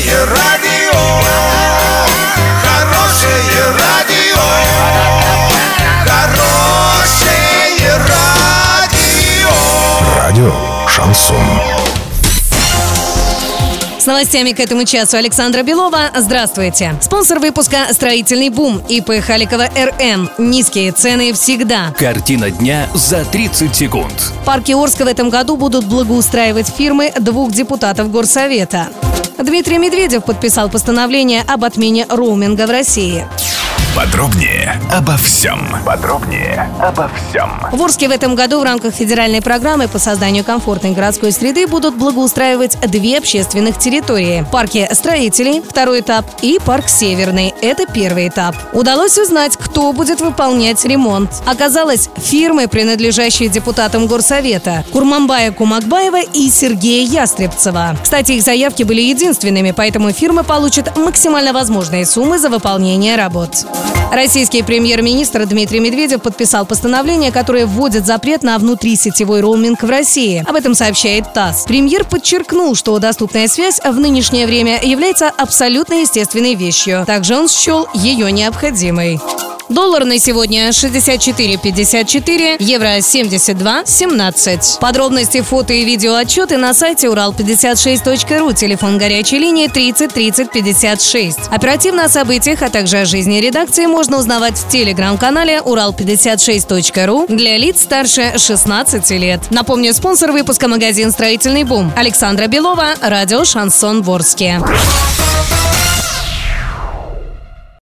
Хорошее радио, хорошее радио, хорошее радио. Радио Шансон. С новостями к этому часу Александра Белова. Здравствуйте. Спонсор выпуска «Строительный бум» ИП Халикова РН. Низкие цены всегда. Картина дня за 30 секунд. Парки Орска в этом году будут благоустраивать фирмы двух депутатов Горсовета. Дмитрий Медведев подписал постановление об отмене роуминга в России. Подробнее обо всем. Подробнее обо всем. В Орске в этом году в рамках федеральной программы по созданию комфортной городской среды будут благоустраивать две общественных территории. Парки строителей, второй этап, и парк Северный. Это первый этап. Удалось узнать, кто будет выполнять ремонт. Оказалось, фирмы, принадлежащие депутатам Горсовета. Курмамбая Кумакбаева и Сергея Ястребцева. Кстати, их заявки были единственными, поэтому фирмы получат максимально возможные суммы за выполнение работ. Российский премьер-министр Дмитрий Медведев подписал постановление, которое вводит запрет на внутрисетевой роуминг в России. Об этом сообщает ТАСС. Премьер подчеркнул, что доступная связь в нынешнее время является абсолютно естественной вещью. Также он счел ее необходимой. Доллар на сегодня 64,54, евро 72,17. Подробности, фото и видео отчеты на сайте урал56.ру, телефон горячей линии 30 30 56. Оперативно о событиях, а также о жизни редакции можно узнавать в телеграм-канале урал56.ру для лиц старше 16 лет. Напомню, спонсор выпуска магазин «Строительный бум» Александра Белова, радио «Шансон Ворске».